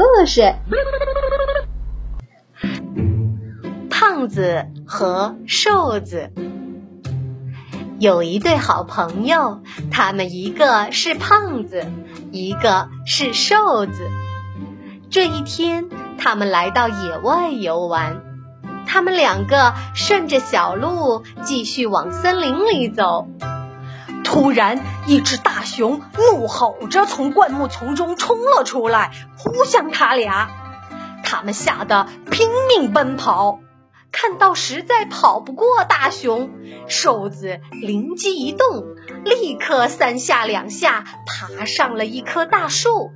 故事：胖子和瘦子。有一对好朋友，他们一个是胖子，一个是瘦子。这一天，他们来到野外游玩。他们两个顺着小路继续往森林里走。突然，一只大熊怒吼着从灌木丛中冲了出来，扑向他俩。他们吓得拼命奔跑。看到实在跑不过大熊，瘦子灵机一动，立刻三下两下爬上了一棵大树。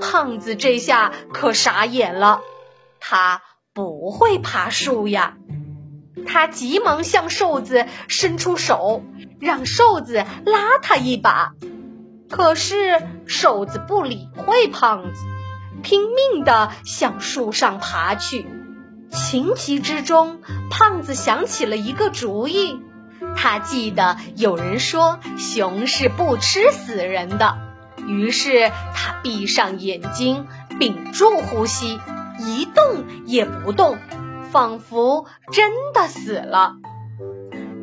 胖子这下可傻眼了，他不会爬树呀。他急忙向瘦子伸出手。让瘦子拉他一把，可是瘦子不理会胖子，拼命地向树上爬去。情急之中，胖子想起了一个主意。他记得有人说熊是不吃死人的，于是他闭上眼睛，屏住呼吸，一动也不动，仿佛真的死了。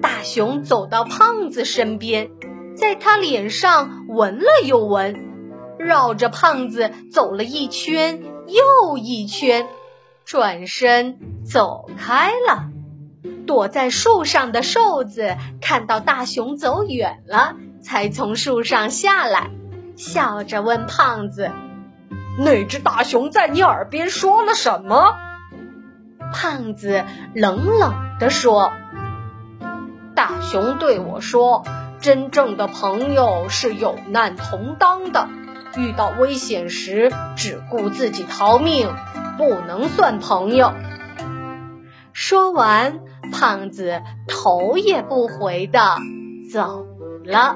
大熊走到胖子身边，在他脸上闻了又闻，绕着胖子走了一圈又一圈，转身走开了。躲在树上的瘦子看到大熊走远了，才从树上下来，笑着问胖子：“那只大熊在你耳边说了什么？”胖子冷冷地说。大熊对我说：“真正的朋友是有难同当的，遇到危险时只顾自己逃命，不能算朋友。”说完，胖子头也不回的走了。